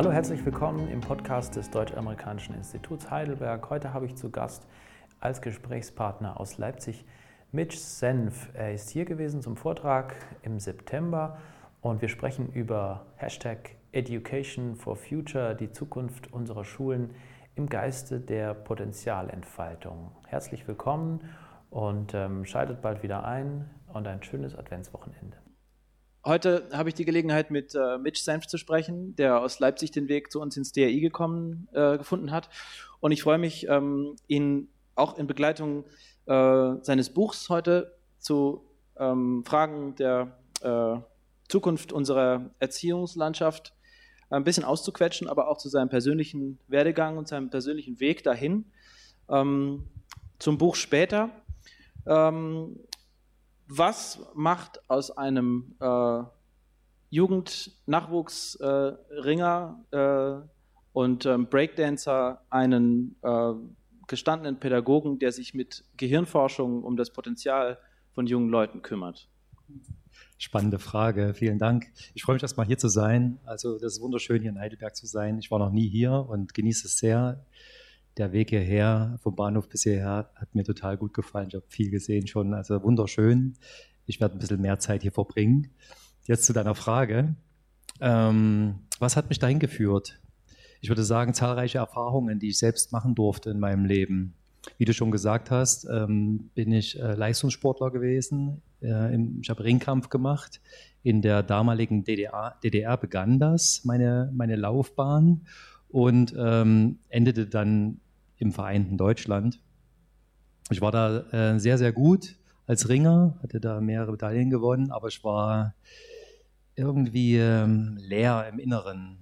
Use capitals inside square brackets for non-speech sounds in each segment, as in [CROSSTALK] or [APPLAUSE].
Hallo, herzlich willkommen im Podcast des Deutsch-Amerikanischen Instituts Heidelberg. Heute habe ich zu Gast als Gesprächspartner aus Leipzig Mitch Senf. Er ist hier gewesen zum Vortrag im September und wir sprechen über Hashtag Education for Future, die Zukunft unserer Schulen im Geiste der Potenzialentfaltung. Herzlich willkommen und ähm, schaltet bald wieder ein und ein schönes Adventswochenende. Heute habe ich die Gelegenheit, mit äh, Mitch Senf zu sprechen, der aus Leipzig den Weg zu uns ins DRI gekommen, äh, gefunden hat. Und ich freue mich, ähm, ihn auch in Begleitung äh, seines Buchs heute zu ähm, Fragen der äh, Zukunft unserer Erziehungslandschaft ein bisschen auszuquetschen, aber auch zu seinem persönlichen Werdegang und seinem persönlichen Weg dahin. Ähm, zum Buch später. Ähm, was macht aus einem äh, Jugend-Nachwuchsringer äh, äh, und ähm, Breakdancer einen äh, gestandenen Pädagogen, der sich mit Gehirnforschung um das Potenzial von jungen Leuten kümmert? Spannende Frage, vielen Dank. Ich freue mich erstmal hier zu sein. Also das ist wunderschön, hier in Heidelberg zu sein. Ich war noch nie hier und genieße es sehr der Weg hierher, vom Bahnhof bis hierher, hat mir total gut gefallen. Ich habe viel gesehen schon, also wunderschön. Ich werde ein bisschen mehr Zeit hier verbringen. Jetzt zu deiner Frage. Ähm, was hat mich dahin geführt? Ich würde sagen, zahlreiche Erfahrungen, die ich selbst machen durfte in meinem Leben. Wie du schon gesagt hast, ähm, bin ich äh, Leistungssportler gewesen. Äh, im, ich habe Ringkampf gemacht. In der damaligen DDR, DDR begann das, meine, meine Laufbahn und ähm, endete dann im Vereinten Deutschland. Ich war da äh, sehr, sehr gut als Ringer, hatte da mehrere Medaillen gewonnen, aber ich war irgendwie ähm, leer im Inneren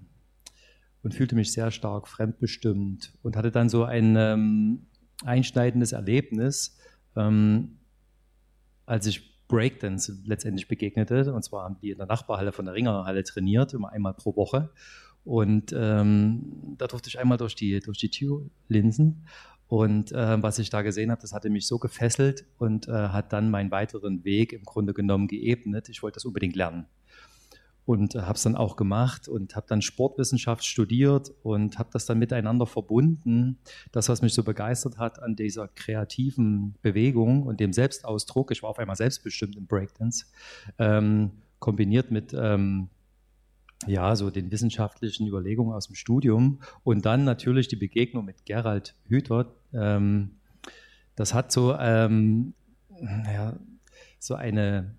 und fühlte mich sehr stark fremdbestimmt und hatte dann so ein ähm, einschneidendes Erlebnis, ähm, als ich Breakdance letztendlich begegnete. Und zwar haben die in der Nachbarhalle von der Ringerhalle trainiert, immer einmal pro Woche. Und ähm, da durfte ich einmal durch die, durch die Türlinsen. Und äh, was ich da gesehen habe, das hatte mich so gefesselt und äh, hat dann meinen weiteren Weg im Grunde genommen geebnet. Ich wollte das unbedingt lernen. Und äh, habe es dann auch gemacht und habe dann Sportwissenschaft studiert und habe das dann miteinander verbunden. Das, was mich so begeistert hat an dieser kreativen Bewegung und dem Selbstausdruck, ich war auf einmal selbstbestimmt im Breakdance, ähm, kombiniert mit ähm, ja, so den wissenschaftlichen Überlegungen aus dem Studium und dann natürlich die Begegnung mit Gerald Hüther. Ähm, das hat so, ähm, ja, so eine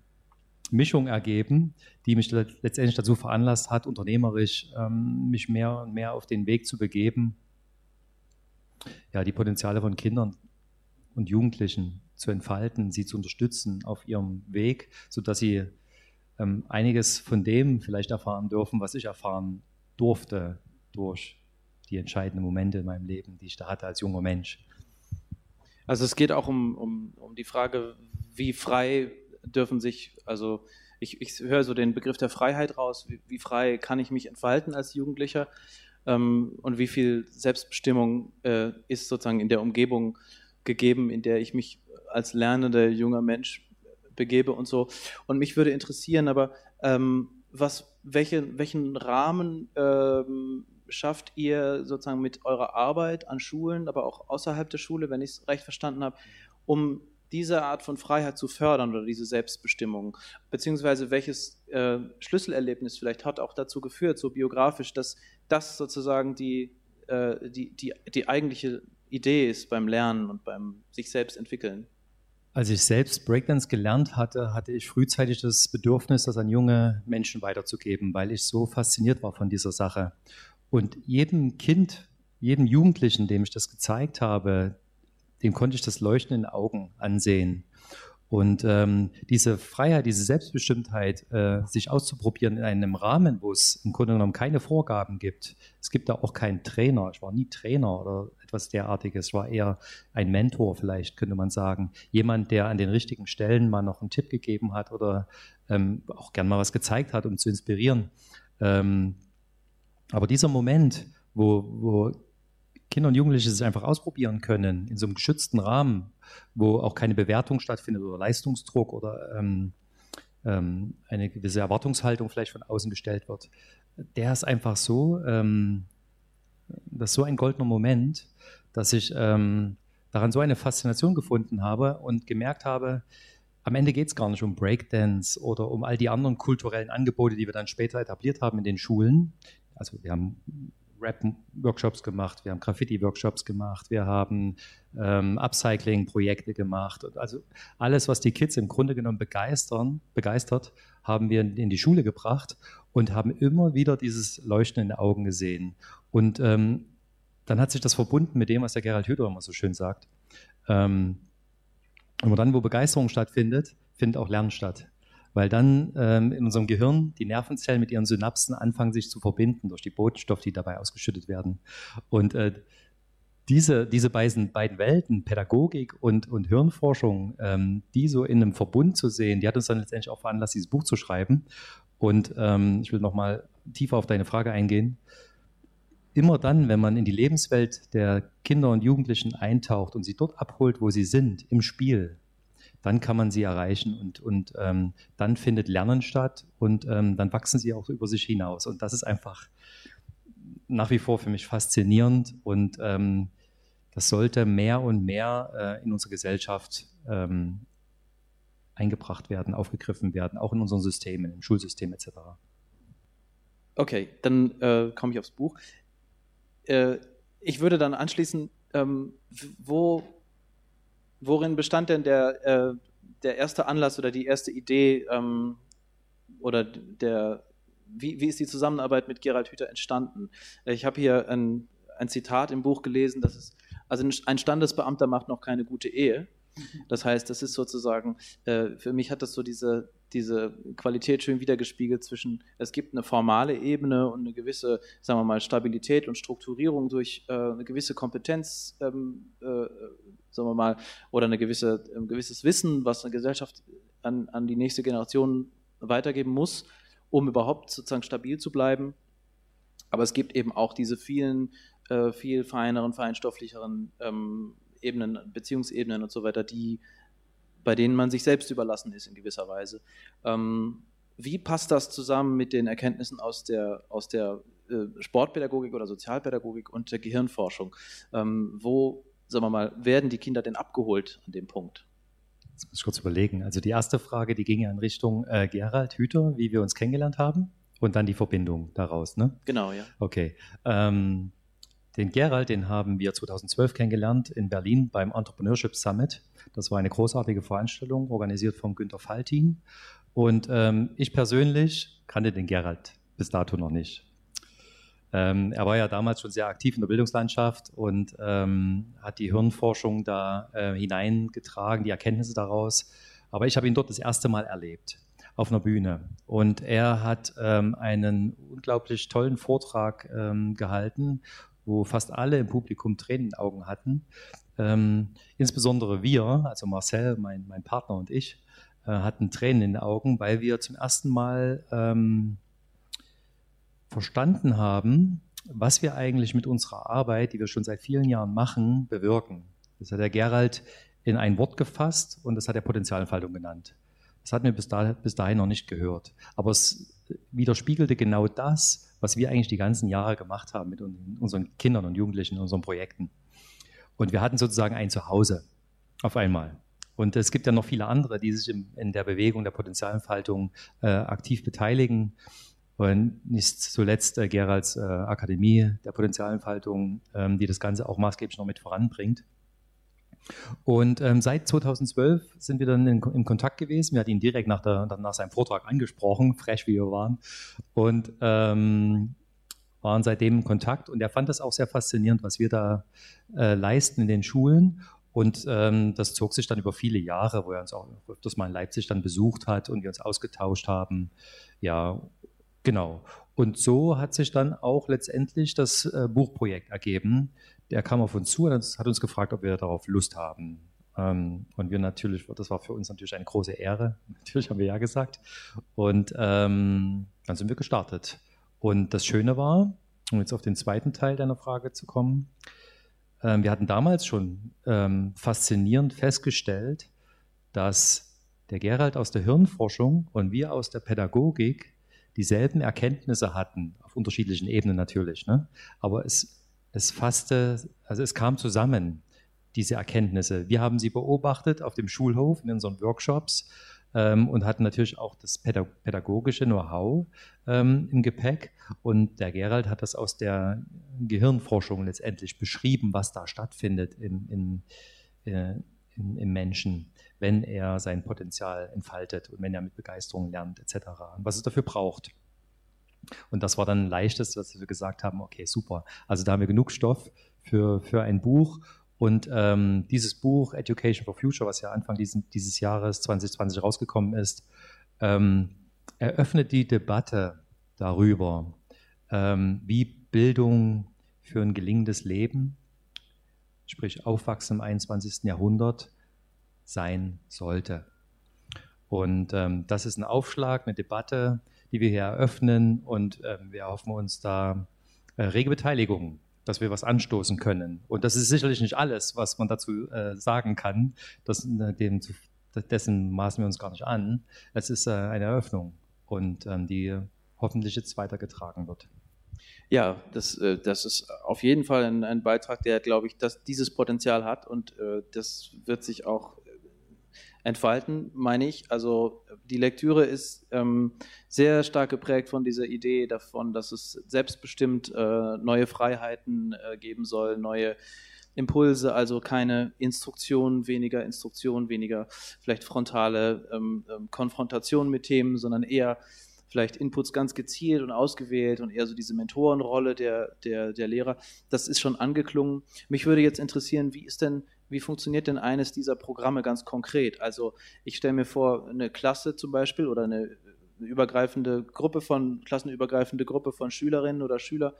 Mischung ergeben, die mich letztendlich dazu veranlasst hat, unternehmerisch ähm, mich mehr und mehr auf den Weg zu begeben, ja, die Potenziale von Kindern und Jugendlichen zu entfalten, sie zu unterstützen auf ihrem Weg, sodass sie ähm, einiges von dem vielleicht erfahren dürfen, was ich erfahren durfte durch die entscheidenden Momente in meinem Leben, die ich da hatte als junger Mensch. Also es geht auch um, um, um die Frage, wie frei dürfen sich, also ich, ich höre so den Begriff der Freiheit raus, wie, wie frei kann ich mich entfalten als Jugendlicher ähm, und wie viel Selbstbestimmung äh, ist sozusagen in der Umgebung gegeben, in der ich mich als lernender junger Mensch begebe und so. Und mich würde interessieren, aber ähm, was, welche, welchen Rahmen ähm, schafft ihr sozusagen mit eurer Arbeit an Schulen, aber auch außerhalb der Schule, wenn ich es recht verstanden habe, um diese Art von Freiheit zu fördern oder diese Selbstbestimmung? Beziehungsweise welches äh, Schlüsselerlebnis vielleicht hat auch dazu geführt, so biografisch, dass das sozusagen die, äh, die, die, die eigentliche Idee ist beim Lernen und beim sich selbst entwickeln? Als ich selbst Breakdance gelernt hatte, hatte ich frühzeitig das Bedürfnis, das an junge Menschen weiterzugeben, weil ich so fasziniert war von dieser Sache. Und jedem Kind, jedem Jugendlichen, dem ich das gezeigt habe, dem konnte ich das Leuchten in den Augen ansehen. Und ähm, diese Freiheit, diese Selbstbestimmtheit, äh, sich auszuprobieren in einem Rahmen, wo es im Grunde genommen keine Vorgaben gibt. Es gibt da auch keinen Trainer. Ich war nie Trainer oder etwas derartiges. Ich war eher ein Mentor, vielleicht könnte man sagen. Jemand, der an den richtigen Stellen mal noch einen Tipp gegeben hat oder ähm, auch gern mal was gezeigt hat, um zu inspirieren. Ähm, aber dieser Moment, wo, wo Kinder und Jugendliche sich einfach ausprobieren können in so einem geschützten Rahmen, wo auch keine Bewertung stattfindet oder Leistungsdruck oder ähm, ähm, eine gewisse Erwartungshaltung vielleicht von außen gestellt wird. der ist einfach so, ähm, das ist so ein goldener Moment, dass ich ähm, daran so eine Faszination gefunden habe und gemerkt habe, am Ende geht es gar nicht um Breakdance oder um all die anderen kulturellen Angebote, die wir dann später etabliert haben in den Schulen. Also wir haben Rap-Workshops gemacht, wir haben Graffiti-Workshops gemacht, wir haben ähm, Upcycling-Projekte gemacht. Also alles, was die Kids im Grunde genommen begeistern, begeistert, haben wir in die Schule gebracht und haben immer wieder dieses Leuchten in den Augen gesehen. Und ähm, dann hat sich das verbunden mit dem, was der Gerald Hüther immer so schön sagt. Ähm, und dann, wo Begeisterung stattfindet, findet auch Lernen statt. Weil dann ähm, in unserem Gehirn die Nervenzellen mit ihren Synapsen anfangen, sich zu verbinden durch die Botenstoffe, die dabei ausgeschüttet werden. Und äh, diese, diese beiden, Welten, Pädagogik und, und Hirnforschung, ähm, die so in einem Verbund zu sehen, die hat uns dann letztendlich auch veranlasst, dieses Buch zu schreiben. Und ähm, ich will nochmal tiefer auf deine Frage eingehen. Immer dann, wenn man in die Lebenswelt der Kinder und Jugendlichen eintaucht und sie dort abholt, wo sie sind, im Spiel, dann kann man sie erreichen und, und ähm, dann findet Lernen statt und ähm, dann wachsen sie auch über sich hinaus. Und das ist einfach nach wie vor für mich faszinierend und ähm, das sollte mehr und mehr äh, in unsere Gesellschaft ähm, eingebracht werden, aufgegriffen werden, auch in unseren Systemen, im Schulsystem etc. Okay, dann äh, komme ich aufs Buch. Äh, ich würde dann anschließen, ähm, wo worin bestand denn der, äh, der erste Anlass oder die erste Idee ähm, oder der, wie, wie ist die Zusammenarbeit mit Gerald Hüther entstanden? Ich habe hier ein, ein Zitat im Buch gelesen, dass es, also ein Standesbeamter macht noch keine gute Ehe. Das heißt, das ist sozusagen, äh, für mich hat das so diese, diese Qualität schön wiedergespiegelt zwischen, es gibt eine formale Ebene und eine gewisse, sagen wir mal, Stabilität und Strukturierung durch äh, eine gewisse Kompetenz, ähm, äh, sagen wir mal, oder eine gewisse, ein gewisses Wissen, was eine Gesellschaft an, an die nächste Generation weitergeben muss, um überhaupt sozusagen stabil zu bleiben. Aber es gibt eben auch diese vielen, äh, viel feineren, feinstofflicheren ähm, Ebenen, Beziehungsebenen und so weiter, die, bei denen man sich selbst überlassen ist in gewisser Weise. Ähm, wie passt das zusammen mit den Erkenntnissen aus der, aus der äh, Sportpädagogik oder Sozialpädagogik und der Gehirnforschung? Ähm, wo sagen wir mal, werden die Kinder denn abgeholt an dem Punkt? Jetzt muss ich kurz überlegen. Also die erste Frage, die ging ja in Richtung äh, Gerald Hüter, wie wir uns kennengelernt haben und dann die Verbindung daraus, ne? Genau, ja. Okay. Ähm, den Gerald, den haben wir 2012 kennengelernt in Berlin beim Entrepreneurship Summit. Das war eine großartige Veranstaltung, organisiert von Günter Faltin. Und ähm, ich persönlich kannte den Gerald bis dato noch nicht. Ähm, er war ja damals schon sehr aktiv in der Bildungslandschaft und ähm, hat die Hirnforschung da äh, hineingetragen, die Erkenntnisse daraus. Aber ich habe ihn dort das erste Mal erlebt auf einer Bühne. Und er hat ähm, einen unglaublich tollen Vortrag ähm, gehalten, wo fast alle im Publikum Tränen in den Augen hatten. Ähm, insbesondere wir, also Marcel, mein, mein Partner und ich, äh, hatten Tränen in den Augen, weil wir zum ersten Mal ähm, verstanden haben, was wir eigentlich mit unserer Arbeit, die wir schon seit vielen Jahren machen, bewirken. Das hat der Gerald in ein Wort gefasst und das hat er Potenzialentfaltung genannt. Das hatten wir bis, da, bis dahin noch nicht gehört. Aber es widerspiegelte genau das, was wir eigentlich die ganzen Jahre gemacht haben mit unseren Kindern und Jugendlichen in unseren Projekten. Und wir hatten sozusagen ein Zuhause auf einmal. Und es gibt ja noch viele andere, die sich in der Bewegung der Potenzialentfaltung äh, aktiv beteiligen. Und nicht zuletzt äh, Geralds äh, Akademie der Potenzialentfaltung, ähm, die das Ganze auch maßgeblich noch mit voranbringt. Und ähm, seit 2012 sind wir dann in, in, Kontakt gewesen. Wir hatten ihn direkt nach, der, nach seinem Vortrag angesprochen, fresh wie wir waren, und ähm, waren seitdem in Kontakt. Und er fand das auch sehr faszinierend, was wir da äh, leisten in den Schulen. Und ähm, das zog sich dann über viele Jahre, wo er uns auch öfters mal in Leipzig dann besucht hat und wir uns ausgetauscht haben. Ja, Genau. Und so hat sich dann auch letztendlich das äh, Buchprojekt ergeben. Der kam auf uns zu und hat uns gefragt, ob wir darauf Lust haben. Ähm, und wir natürlich, das war für uns natürlich eine große Ehre. [LAUGHS] Natürlich haben wir ja gesagt. Und ähm, dann sind wir gestartet. Und das Schöne war, um jetzt auf den zweiten Teil deiner Frage zu kommen, ähm, wir hatten damals schon ähm, faszinierend festgestellt, dass der Gerald aus der Hirnforschung und wir aus der Pädagogik dieselben Erkenntnisse hatten, auf unterschiedlichen Ebenen natürlich. Ne? Aber es, es fasste, also es kam zusammen, diese Erkenntnisse. Wir haben sie beobachtet auf dem Schulhof in unseren Workshops ähm, und hatten natürlich auch das pädagogische Know-how ähm, im Gepäck. Und der Gerald hat das aus der Gehirnforschung letztendlich beschrieben, was da stattfindet im, im, äh, im, im Menschen, wenn er sein Potenzial entfaltet und wenn er mit Begeisterung lernt, etc. Und was es dafür braucht. Und das war dann leichtest, dass wir gesagt haben, okay, super. Also da haben wir genug Stoff für, für ein Buch und ähm, dieses Buch Education for Future, was ja Anfang diesen, dieses Jahres 2020 rausgekommen ist, ähm, eröffnet die Debatte darüber, ähm, wie Bildung für ein gelingendes Leben, sprich Aufwachsen im 21. Jahrhundert, sein sollte. Und ähm, das ist ein Aufschlag, eine Debatte, die wir hier eröffnen und ähm, wir hoffen uns da äh, rege Beteiligung dass wir was anstoßen können. Und das ist sicherlich nicht alles, was man dazu äh, sagen kann. Das, äh, dem, dessen maßen wir uns gar nicht an. Es ist äh, eine Eröffnung und ähm, die hoffentlich jetzt weitergetragen wird. Ja, das, äh, das ist auf jeden Fall ein, ein Beitrag, der, glaube ich, dass dieses Potenzial hat und äh, das wird sich auch entfalten, meine ich. Also die Lektüre ist ähm, sehr stark geprägt von dieser Idee davon, dass es selbstbestimmt äh, neue Freiheiten äh, geben soll, neue Impulse, also keine Instruktion, weniger Instruktion, weniger vielleicht frontale ähm, ähm, Konfrontation mit Themen, sondern eher vielleicht Inputs ganz gezielt und ausgewählt und eher so diese Mentorenrolle der, der, der Lehrer. Das ist schon angeklungen. Mich würde jetzt interessieren, wie ist denn wie funktioniert denn eines dieser Programme ganz konkret? Also ich stelle mir vor, eine Klasse zum Beispiel oder eine übergreifende Gruppe von, klassenübergreifende Gruppe von Schülerinnen oder Schüler,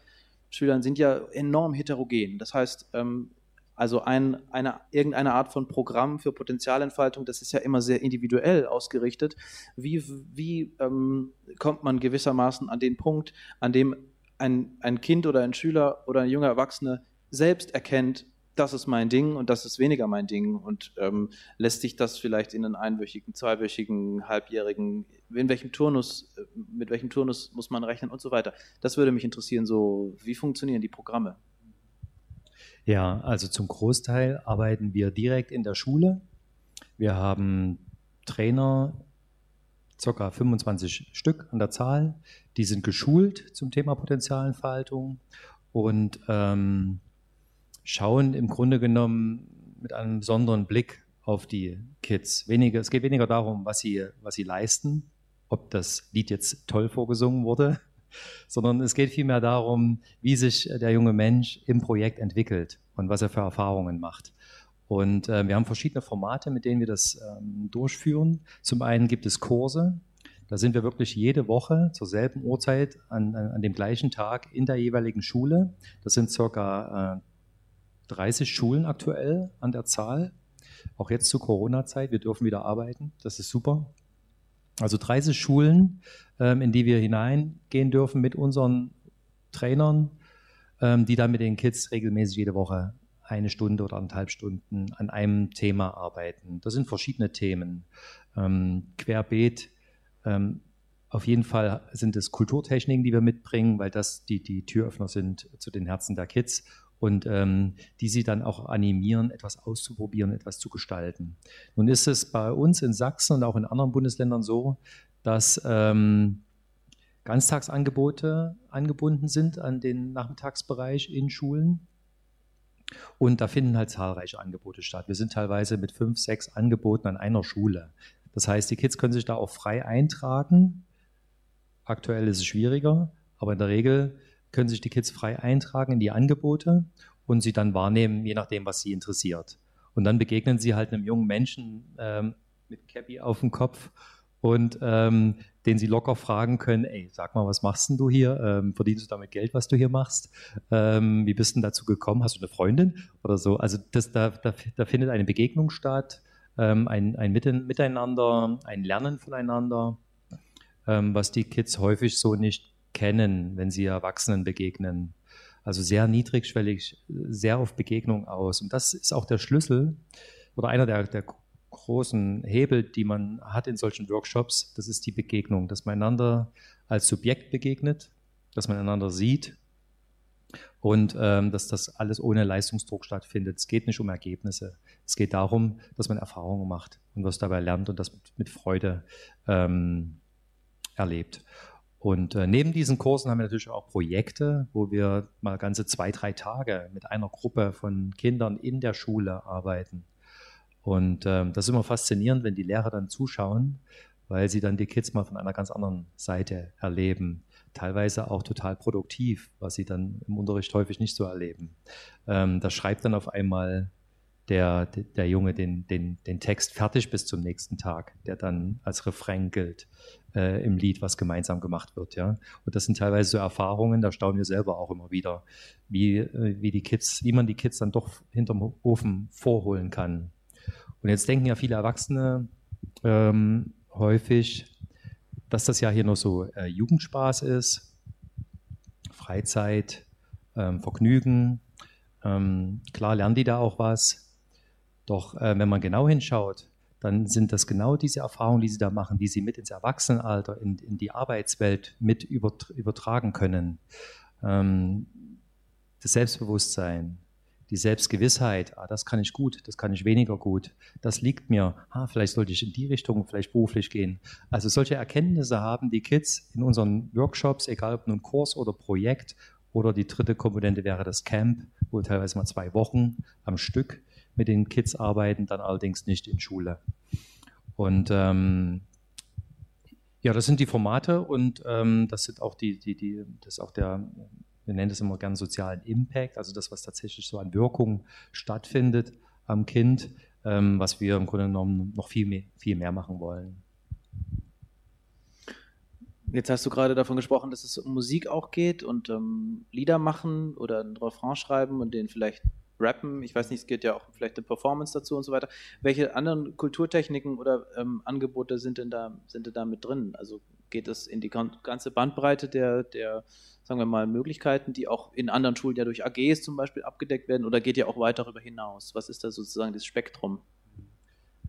Schülern sind ja enorm heterogen. Das heißt, ähm, also ein, eine, irgendeine Art von Programm für Potenzialentfaltung, das ist ja immer sehr individuell ausgerichtet. Wie, wie ähm, kommt man gewissermaßen an den Punkt, an dem ein, ein Kind oder ein Schüler oder ein junger Erwachsene selbst erkennt, das ist mein Ding und das ist weniger mein Ding und ähm, lässt sich das vielleicht in einen einwöchigen, zweiwöchigen, halbjährigen, in welchem Turnus, äh, mit welchem Turnus muss man rechnen und so weiter. Das würde mich interessieren, so wie funktionieren die Programme? Ja, also zum Großteil arbeiten wir direkt in der Schule. Wir haben Trainer, ca. 25 Stück an der Zahl, die sind geschult zum Thema Potenzialentfaltung und ähm, schauen im Grunde genommen mit einem besonderen Blick auf die Kids. Weniger, es geht weniger darum, was sie, was sie leisten, ob das Lied jetzt toll vorgesungen wurde, [LAUGHS] sondern es geht vielmehr darum, wie sich der junge Mensch im Projekt entwickelt und was er für Erfahrungen macht. Und äh, wir haben verschiedene Formate, mit denen wir das ähm, durchführen. Zum einen gibt es Kurse. Da sind wir wirklich jede Woche zur selben Uhrzeit an, an, an dem gleichen Tag in der jeweiligen Schule. Das sind circa äh, 30 Schulen aktuell an der Zahl. Auch jetzt zur Corona-Zeit. Wir dürfen wieder arbeiten. Das ist super. Also 30 Schulen, ähm, in die wir hineingehen dürfen mit unseren Trainern, ähm, die dann mit den Kids regelmäßig jede Woche eine Stunde oder anderthalb Stunden an einem Thema arbeiten. Das sind verschiedene Themen. Ähm, querbeet. auf jeden Fall sind es Kulturtechniken, die wir mitbringen, weil das die, die Türöffner sind zu den Herzen der Kids und ähm, die sie dann auch animieren, etwas auszuprobieren, etwas zu gestalten. Nun ist es bei uns in Sachsen und auch in anderen Bundesländern so, dass ähm, Ganztagsangebote angebunden sind an den Nachmittagsbereich in Schulen. Und da finden halt zahlreiche Angebote statt. Wir sind teilweise mit fünf, sechs Angeboten an einer Schule. Das heißt, die Kids können sich da auch frei eintragen. Aktuell ist es schwieriger, aber in der Regel können sich die Kids frei eintragen in die Angebote und sie dann wahrnehmen, je nachdem, was sie interessiert. Und dann begegnen sie halt einem jungen Menschen ähm, mit Cappy auf dem Kopf und ähm, den sie locker fragen können, ey, sag mal, was machst denn du hier? Ähm, verdienst du damit Geld, was du hier machst? Ähm, wie bist du denn dazu gekommen? Hast du eine Freundin oder so? Also das, da, da, da findet eine Begegnung statt, ähm, ein, ein Miteinander, ein Lernen voneinander, ähm, was die Kids häufig so nicht kennen, wenn sie Erwachsenen begegnen. Also sehr niedrigschwellig, sehr auf Begegnung aus. Und das ist auch der Schlüssel oder einer der, der großen Hebel, die man hat in solchen Workshops, das ist die Begegnung, dass man einander als Subjekt begegnet, dass man einander sieht und ähm, dass das alles ohne Leistungsdruck stattfindet. Es geht nicht um Ergebnisse. Es geht darum, dass man Erfahrungen macht und was dabei lernt und das mit, mit Freude ähm, erlebt. Und äh, neben diesen Kursen haben wir natürlich auch Projekte, wo wir mal ganze zwei, drei Tage mit einer Gruppe von Kindern in der Schule arbeiten. Und ähm, das ist immer faszinierend, wenn die Lehrer dann zuschauen, weil sie dann die Kids mal von einer ganz anderen Seite erleben. Teilweise auch total produktiv, was sie dann im Unterricht häufig nicht so erleben. Ähm, da schreibt dann auf einmal der, der Junge den, den, den Text fertig bis zum nächsten Tag, der dann als Refrain gilt äh, im Lied, was gemeinsam gemacht wird. Ja? Und das sind teilweise so Erfahrungen, da staunen wir selber auch immer wieder, wie, äh, wie die Kids, wie man die Kids dann doch hinterm Ofen vorholen kann. Und jetzt denken ja viele Erwachsene ähm, häufig, dass das ja hier nur so äh, Jugendspaß ist, Freizeit, ähm, Vergnügen. Ähm, klar lernen die da auch was. Doch äh, wenn man genau hinschaut, dann sind das genau diese Erfahrungen, die sie da machen, die sie mit ins Erwachsenenalter, in, in die Arbeitswelt mit übertragen können. Ähm, das Selbstbewusstsein, die Selbstgewissheit, ah, das kann ich gut, das kann ich weniger gut, das liegt mir, ah, vielleicht sollte ich in die Richtung vielleicht beruflich gehen. Also solche Erkenntnisse haben die Kids in unseren Workshops, egal ob nun Kurs oder Projekt oder die dritte Komponente wäre das Camp, wo teilweise mal zwei Wochen am Stück mit den Kids arbeiten, dann allerdings nicht in Schule. Und ähm, ja, das sind die Formate und ähm, das sind auch die, die, die, das auch der wir nennen das immer gerne sozialen Impact, also das, was tatsächlich so an Wirkung stattfindet am Kind, ähm, was wir im Grunde genommen noch viel mehr, viel mehr machen wollen. Jetzt hast du gerade davon gesprochen, dass es um Musik auch geht und ähm, Lieder machen oder ein Refrain schreiben und den vielleicht rappen. Ich weiß nicht, es geht ja auch vielleicht eine Performance dazu und so weiter. Welche anderen Kulturtechniken oder ähm, Angebote sind denn da, sind denn da mit drin? Also geht es in die ganze Bandbreite der, der, sagen wir mal, Möglichkeiten, die auch in anderen Schulen ja durch AGs zum Beispiel abgedeckt werden oder geht ja auch weit darüber hinaus? Was ist da sozusagen das Spektrum?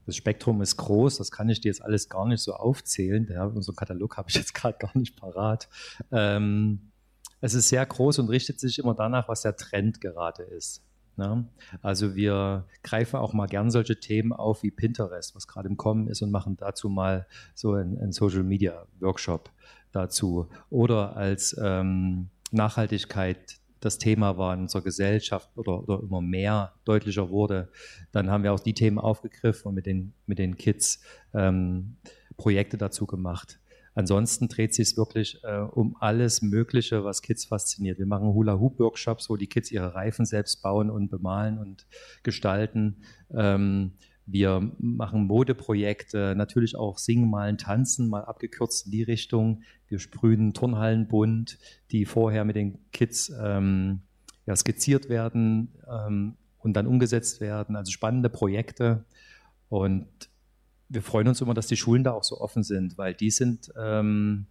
Das Spektrum ist groß, das kann ich dir jetzt alles gar nicht so aufzählen. Ja, unseren Katalog habe ich jetzt [LAUGHS] gerade gar nicht parat. Ähm, es ist sehr groß und richtet sich immer danach, was der Trend gerade ist. Ne? Also wir greifen auch mal gern solche Themen auf wie Pinterest, was gerade im Kommen ist, und machen dazu mal so einen, Social Media Workshop dazu. Oder als ähm, Nachhaltigkeit das Thema war in unserer Gesellschaft oder, oder, immer mehr deutlicher wurde, dann haben wir auch die Themen aufgegriffen und mit den, mit den Kids ähm, Projekte dazu gemacht. Ansonsten dreht sich es wirklich äh, um alles Mögliche, was Kids fasziniert. Wir machen Hula-Hoop-Workshops, wo die Kids ihre Reifen selbst bauen und bemalen und gestalten. Ähm, wir machen Modeprojekte, natürlich auch Singen, Malen, Tanzen, mal abgekürzt in die Richtung. Wir sprühen Turnhallen bunt, die vorher mit den Kids ähm, ja, skizziert werden ähm, und dann umgesetzt werden. Also spannende Projekte. Und wir freuen uns immer, dass die Schulen da auch so offen sind, weil die sind ähm,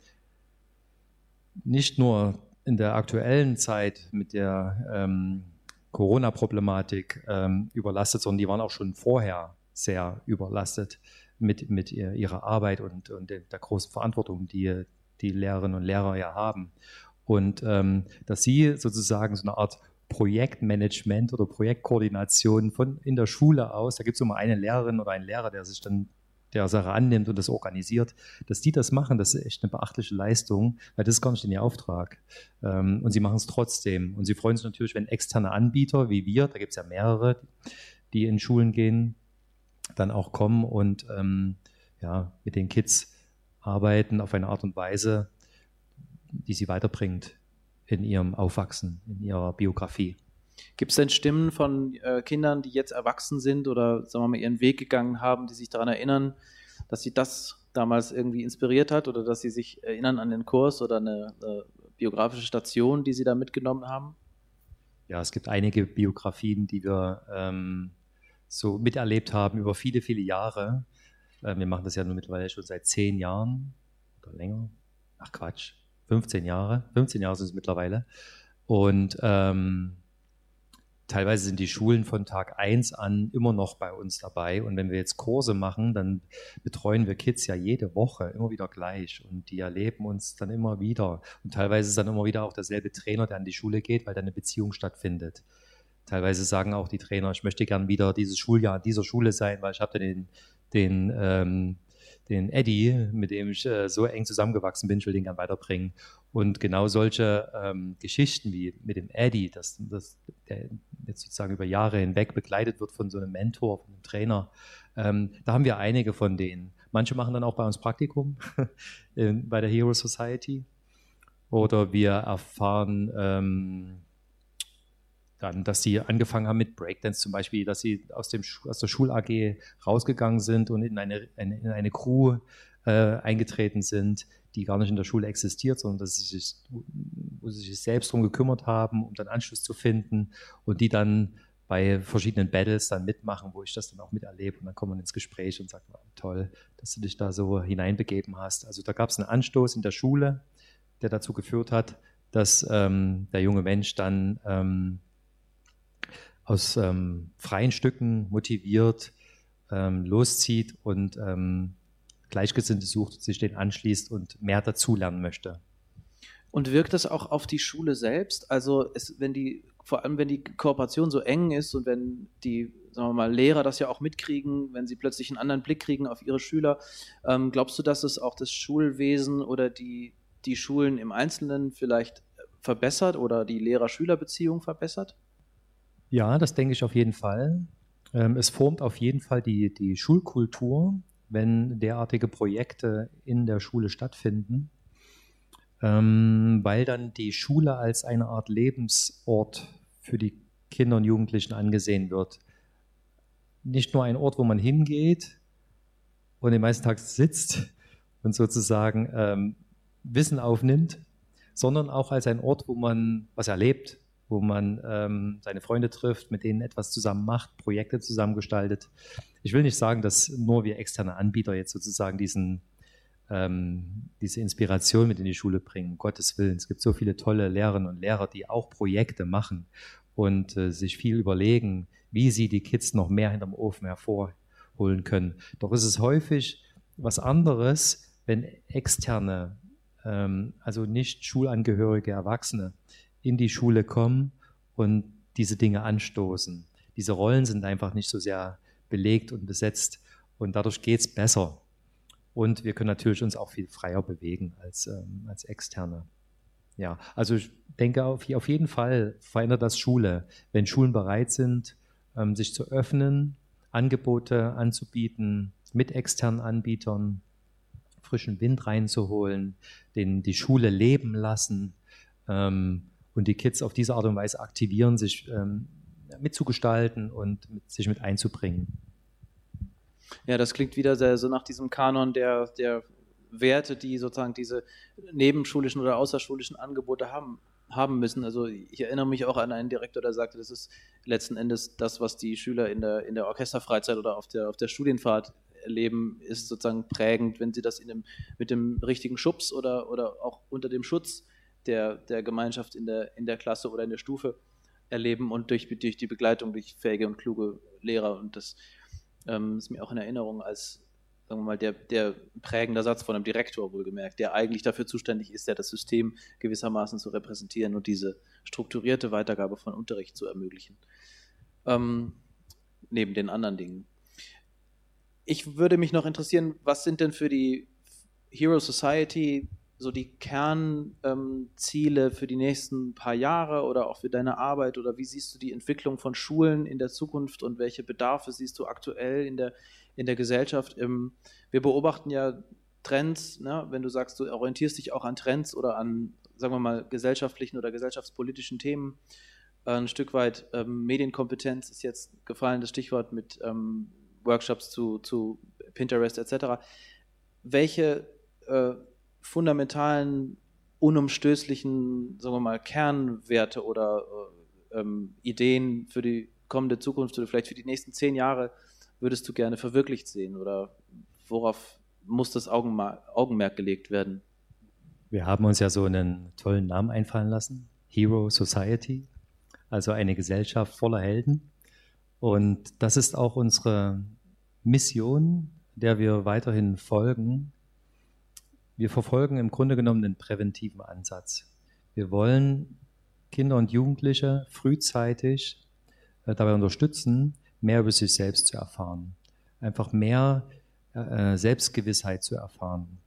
nicht nur in der aktuellen Zeit mit der ähm, Corona-Problematik ähm, überlastet, sondern die waren auch schon vorher sehr überlastet mit, mit ihrer Arbeit und, und der großen Verantwortung, die die Lehrerinnen und Lehrer ja haben. Und ähm, dass sie sozusagen so eine Art Projektmanagement oder Projektkoordination von in der Schule aus, da gibt es immer eine Lehrerin oder einen Lehrer, der sich dann der Sache annimmt und das organisiert, dass die das machen, das ist echt eine beachtliche Leistung, weil das ist gar nicht in ihr Auftrag. Ähm, und sie machen es trotzdem. Und sie freuen sich natürlich, wenn externe Anbieter wie wir, da gibt es ja mehrere, die in Schulen gehen, dann auch kommen und ähm, ja, mit den Kids arbeiten auf eine Art und Weise, die sie weiterbringt in ihrem Aufwachsen, in ihrer Biografie. Gibt es denn Stimmen von äh, Kindern, die jetzt erwachsen sind oder sagen wir mal ihren Weg gegangen haben, die sich daran erinnern, dass sie das damals irgendwie inspiriert hat oder dass sie sich erinnern an den Kurs oder eine äh, biografische Station, die sie da mitgenommen haben? Ja, es gibt einige Biografien, die wir ähm, so miterlebt haben über viele, viele Jahre. Äh, wir machen das ja nun mittlerweile schon seit zehn Jahren oder länger. Ach Quatsch, 15 Jahre. 15 Jahre sind es mittlerweile. Und ähm, teilweise sind die Schulen von Tag 1 an immer noch bei uns dabei. Und wenn wir jetzt Kurse machen, dann betreuen wir Kids ja jede Woche immer wieder gleich. Und die erleben uns dann immer wieder. Und teilweise ist dann immer wieder auch derselbe Trainer, der an die Schule geht, weil da eine Beziehung stattfindet. Teilweise sagen auch die Trainer, ich möchte gern wieder dieses Schuljahr an dieser Schule sein, weil ich habe den, den ähm, den Eddie, mit dem ich äh, so eng zusammengewachsen bin, ich will den gerne weiterbringen. Und genau solche ähm, Geschichten wie mit dem Eddie, dass, dass der jetzt sozusagen über Jahre hinweg begleitet wird von so einem Mentor, von einem Trainer, ähm, da haben wir einige von denen. Manche machen dann auch bei uns Praktikum [LAUGHS] in, bei der Hero Society. Oder wir erfahren ähm, dann, dass sie angefangen haben mit Breakdance zum Beispiel, dass sie aus, dem, aus der Schul-AG rausgegangen sind und in eine, in eine Crew äh, eingetreten sind, die gar nicht in der Schule existiert, sondern dass sie sich, wo sie sich selbst darum gekümmert haben, um dann Anschluss zu finden und die dann bei verschiedenen Battles dann mitmachen, wo ich das dann auch miterlebe und dann kommt man ins Gespräch und sagt, oh, toll, dass du dich da so hineinbegeben hast. Also da gab es einen Anstoß in der Schule, der dazu geführt hat, dass ähm, der junge Mensch dann ähm, aus ähm, freien Stücken motiviert ähm, loszieht und ähm, Gleichgesinnte sucht, sich den anschließt und mehr dazulernen möchte. Und wirkt das auch auf die Schule selbst? Also es, wenn die, vor allem wenn die Kooperation so eng ist und wenn die, sagen wir mal, Lehrer das ja auch mitkriegen, wenn sie plötzlich einen anderen Blick kriegen auf ihre Schüler, ähm, glaubst du, dass es auch das Schulwesen oder die, die Schulen im Einzelnen vielleicht verbessert oder die Lehrer-Schüler-Beziehung verbessert? Ja, das denke ich auf jeden Fall. Ähm, es formt auf jeden Fall die, die Schulkultur, wenn derartige Projekte in der Schule stattfinden, ähm, weil dann die Schule als eine Art Lebensort für die Kinder und Jugendlichen angesehen wird. Nicht nur ein Ort, wo man hingeht und den meisten Tag sitzt und sozusagen ähm, Wissen aufnimmt, sondern auch als ein Ort, wo man was erlebt, wo man ähm, seine Freunde trifft, mit denen etwas zusammen macht, Projekte zusammengestaltet. Ich will nicht sagen, dass nur wir externe Anbieter jetzt sozusagen diesen, ähm, diese Inspiration mit in die Schule bringen. Um Gottes Willen. Es gibt so viele tolle Lehrerinnen und Lehrer, die auch Projekte machen und äh, sich viel überlegen, wie sie die Kids noch mehr hinterm Ofen hervorholen können. Doch ist es häufig was anderes, wenn externe, ähm, also nicht schulangehörige Erwachsene, in die Schule kommen und diese Dinge anstoßen. Diese Rollen sind einfach nicht so sehr belegt und besetzt und dadurch geht es besser. Und wir können natürlich uns auch viel freier bewegen als, ähm, als Externe. Ja, also ich denke auf, auf jeden Fall verändert das Schule, wenn Schulen bereit sind, ähm, sich zu öffnen, Angebote anzubieten mit externen Anbietern, frischen Wind reinzuholen, den, die Schule leben lassen, ähm, und die Kids auf diese Art und Weise aktivieren, sich ähm, mitzugestalten und mit, sich mit einzubringen. Ja, das klingt wieder sehr, so nach diesem Kanon der, der Werte, die sozusagen diese nebenschulischen oder außerschulischen Angebote haben, haben müssen. Also ich erinnere mich auch an einen Direktor, der sagte, das ist letzten Endes das, was die Schüler in der, in der Orchesterfreizeit oder auf der, auf der Studienfahrt erleben, ist sozusagen prägend, wenn sie das in dem, mit dem richtigen Schubs oder, oder auch unter dem Schutz der, der Gemeinschaft in der, in der Klasse oder in der Stufe erleben und durch, durch die Begleitung durch fähige und kluge Lehrer. Und das ähm, ist mir auch in Erinnerung als, sagen wir mal, der, der prägende Satz von einem Direktor wohlgemerkt, der eigentlich dafür zuständig ist, ja das System gewissermaßen zu repräsentieren und diese strukturierte Weitergabe von Unterricht zu ermöglichen. Ähm, neben den anderen Dingen. Ich würde mich noch interessieren, was sind denn für die Hero Society so die Kernziele ähm, für die nächsten paar Jahre oder auch für deine Arbeit oder wie siehst du die Entwicklung von Schulen in der Zukunft und welche Bedarfe siehst du aktuell in der, in der Gesellschaft? Ähm, wir beobachten ja Trends, ne? wenn du sagst, du orientierst dich auch an Trends oder an, sagen wir mal, gesellschaftlichen oder gesellschaftspolitischen Themen. Ein Stück weit ähm, Medienkompetenz ist jetzt gefallen, das Stichwort mit ähm, Workshops zu, zu Pinterest etc. Welche äh, fundamentalen, unumstößlichen, sagen wir mal, Kernwerte oder äh, ähm, Ideen für die kommende Zukunft oder vielleicht für die nächsten zehn Jahre würdest du gerne verwirklicht sehen oder worauf muss das Augenmerk gelegt werden? Wir haben uns ja so einen tollen Namen einfallen lassen, Hero Society. also eine Gesellschaft voller Helden. Und das ist auch unsere Mission, der wir weiterhin folgen. Wir verfolgen im Grunde genommen einen präventiven Ansatz. Wir wollen Kinder und Jugendliche frühzeitig äh, dabei unterstützen, mehr über sich selbst zu erfahren. Einfach mehr äh, Selbstgewissheit zu erfahren.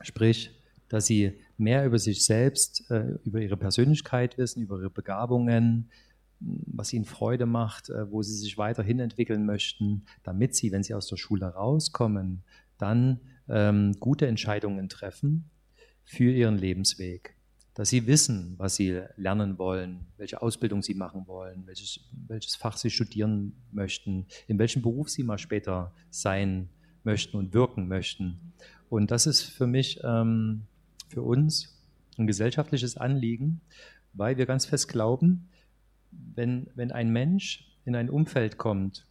Sprich, dass sie mehr über sich selbst, äh, über ihre Persönlichkeit wissen, über ihre Begabungen, was ihnen Freude macht, äh, wo sie sich weiterhin entwickeln möchten, damit sie, wenn sie aus der Schule rauskommen, dann ähm, gute Entscheidungen treffen für ihren Lebensweg. Dass sie wissen, was sie lernen wollen, welche Ausbildung sie machen wollen, welches, welches Fach sie studieren möchten, in welchem Beruf sie mal später sein möchten und wirken möchten. Und das ist für mich, ähm, für uns ein gesellschaftliches Anliegen, weil wir ganz fest glauben, wenn, wenn ein Mensch in ein Umfeld kommt,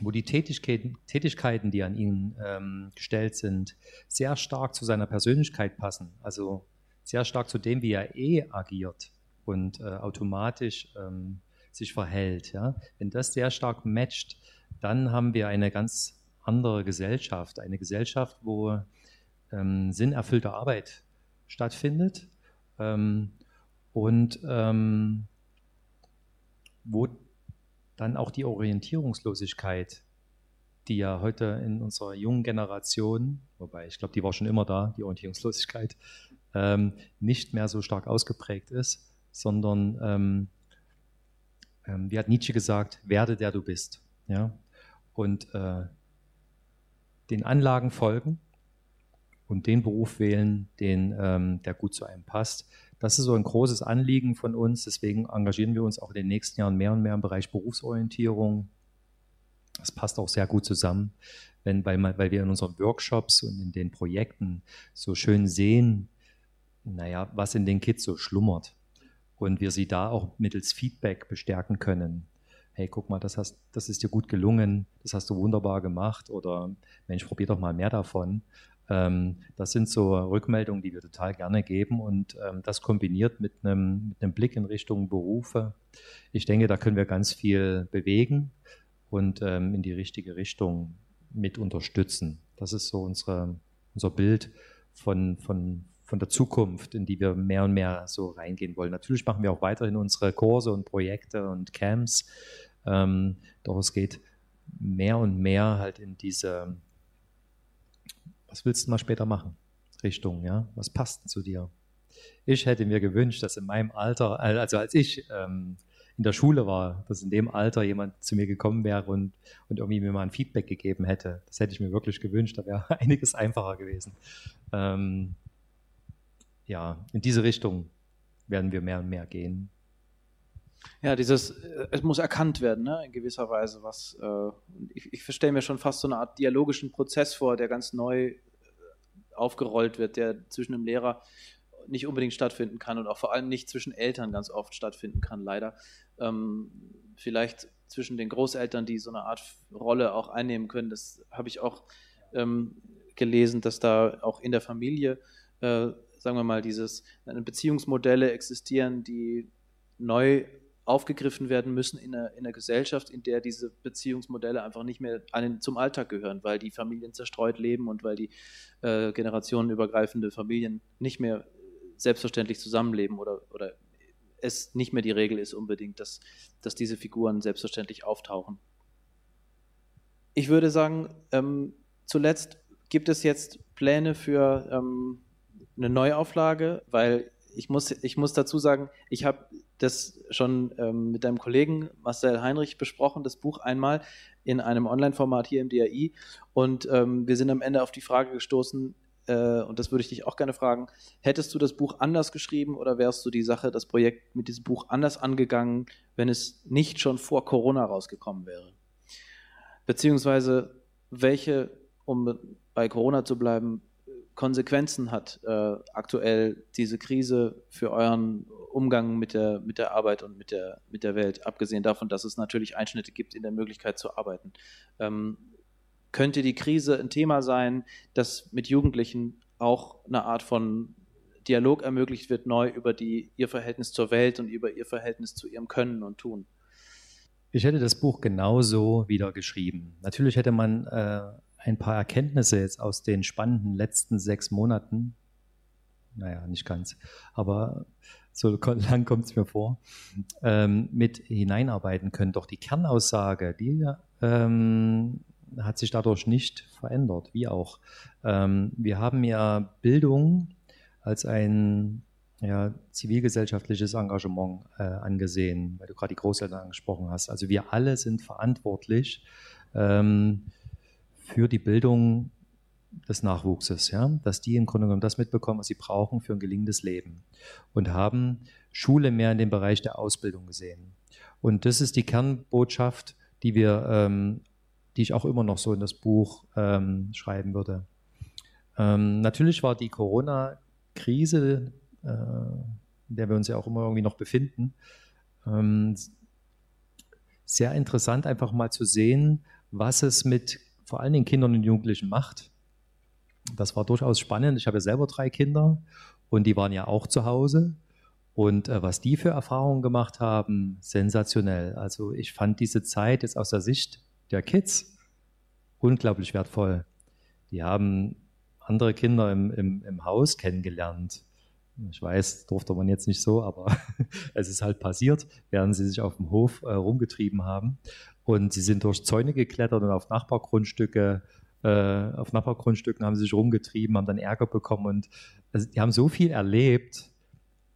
wo die Tätigkeiten, Tätigkeiten die an ihn ähm, gestellt sind, sehr stark zu seiner Persönlichkeit passen, also sehr stark zu dem, wie er eh agiert und äh, automatisch ähm, sich verhält. Ja? Wenn das sehr stark matcht, dann haben wir eine ganz andere Gesellschaft, eine Gesellschaft, wo ähm, sinnerfüllte Arbeit stattfindet ähm, und ähm, wo dann auch die Orientierungslosigkeit, die ja heute in unserer jungen Generation, wobei ich glaube, die war schon immer da, die Orientierungslosigkeit, ähm, nicht mehr so stark ausgeprägt ist, sondern, ähm, ähm, wie hat Nietzsche gesagt, werde der du bist. Ja? Und äh, den Anlagen folgen und den Beruf wählen, den, ähm, der gut zu einem passt. Das ist so ein großes Anliegen von uns. Deswegen engagieren wir uns auch in den nächsten Jahren mehr und mehr im Bereich Berufsorientierung. Das passt auch sehr gut zusammen, wenn, weil, weil wir in unseren Workshops und in den Projekten so schön sehen, naja, was in den Kids so schlummert. Und wir sie da auch mittels Feedback bestärken können. Hey, guck mal, das, hast, das ist dir gut gelungen, das hast du wunderbar gemacht oder Mensch, probier doch mal mehr davon. Ähm, das sind so Rückmeldungen, die wir total gerne geben und ähm, das kombiniert mit einem, mit einem Blick in Richtung Berufe. Ich denke, da können wir ganz viel bewegen und ähm, in die richtige Richtung mit unterstützen. Das ist so unsere, unser Bild von, von, von der Zukunft, in die wir mehr und mehr so reingehen wollen. Natürlich machen wir auch weiterhin unsere Kurse und Projekte und Camps, doch es geht mehr und mehr halt in diese was willst du mal später machen? Richtung, ja, was passt zu dir? Ich hätte mir gewünscht, dass in meinem Alter, also als ich ähm, in der Schule war, dass in dem Alter jemand zu mir gekommen wäre und, und irgendwie mir mal ein Feedback gegeben hätte. Das hätte ich mir wirklich gewünscht, da wäre [LAUGHS] einiges einfacher gewesen. Ähm, ja, in diese Richtung werden wir mehr und mehr gehen. Ja, dieses, äh, es muss erkannt werden, ne, in gewisser Weise, was, äh, ich, ich verstehe mir schon fast so eine Art dialogischen Prozess vor, der ganz neu äh, aufgerollt wird, der zwischen dem Lehrer nicht unbedingt stattfinden kann und auch vor allem nicht zwischen Eltern ganz oft stattfinden kann, leider. Ähm, vielleicht zwischen den Großeltern, die so eine Art Rolle auch einnehmen können, das habe ich auch ähm, gelesen, dass da auch in der Familie, äh, sagen wir mal, dieses Beziehungsmodelle existieren, die neu aufgegriffen werden müssen in einer, in einer Gesellschaft, in der diese Beziehungsmodelle einfach nicht mehr einen zum Alltag gehören, weil die Familien zerstreut leben und weil die äh, generationenübergreifende Familien nicht mehr selbstverständlich zusammenleben oder, oder es nicht mehr die Regel ist unbedingt, dass, dass diese Figuren selbstverständlich auftauchen. Ich würde sagen, ähm, zuletzt gibt es jetzt Pläne für ähm, eine Neuauflage, weil ich muss, ich muss dazu sagen, ich habe das schon ähm, mit deinem Kollegen Marcel Heinrich besprochen, das Buch einmal in einem Online-Format hier im DAI. Und ähm, wir sind am Ende auf die Frage gestoßen, äh, und das würde ich dich auch gerne fragen, hättest du das Buch anders geschrieben oder wärst du die Sache, das Projekt mit diesem Buch anders angegangen, wenn es nicht schon vor Corona rausgekommen wäre? Beziehungsweise welche, um bei Corona zu bleiben, Konsequenzen hat äh, aktuell diese Krise für euren Umgang mit der, mit der Arbeit und mit der, mit der Welt, abgesehen davon, dass es natürlich Einschnitte gibt in der Möglichkeit zu arbeiten. Ähm, könnte die Krise ein Thema sein, das mit Jugendlichen auch eine Art von Dialog ermöglicht wird neu über die, ihr Verhältnis zur Welt und über ihr Verhältnis zu ihrem Können und Tun. Ich hätte das Buch genauso wieder geschrieben. Natürlich hätte man äh, ein paar Erkenntnisse jetzt aus den spannenden letzten sechs Monaten, naja, nicht ganz, aber so [LAUGHS] lang kommt es mir vor, ähm, mit hineinarbeiten können. Doch die Kernaussage, die ähm, hat sich dadurch nicht verändert, wie auch. Ähm, wir haben ja Bildung als ein ja, zivilgesellschaftliches Engagement äh, angesehen, weil du gerade die Großeltern angesprochen hast. Also wir alle sind verantwortlich ähm, für die Bildung des Nachwuchses, ja, dass die im Grunde genommen das mitbekommen, was sie brauchen für ein gelingendes Leben und haben Schule mehr in dem Bereich der Ausbildung gesehen. Und das ist die Kernbotschaft, die wir, ähm, die ich auch immer noch so in das Buch ähm, schreiben würde. Ähm, natürlich war die Corona-Krise, äh, in der wir uns ja auch immer irgendwie noch befinden, ähm, sehr interessant, einfach mal zu sehen, was es mit vor allen Dingen Kindern und Jugendlichen macht das war durchaus spannend. Ich habe ja selber drei Kinder und die waren ja auch zu Hause. Und äh, was die für Erfahrungen gemacht haben, sensationell. Also ich fand diese Zeit jetzt aus der Sicht der Kids unglaublich wertvoll. Die haben andere Kinder im, im, im Haus kennengelernt. Ich weiß, durfte man jetzt nicht so, aber [LAUGHS] es ist halt passiert, während sie sich auf dem Hof äh, rumgetrieben haben. Und sie sind durch Zäune geklettert und auf Nachbargrundstücke äh, auf Nachbargrundstücken haben sie sich rumgetrieben, haben dann Ärger bekommen und also, die haben so viel erlebt,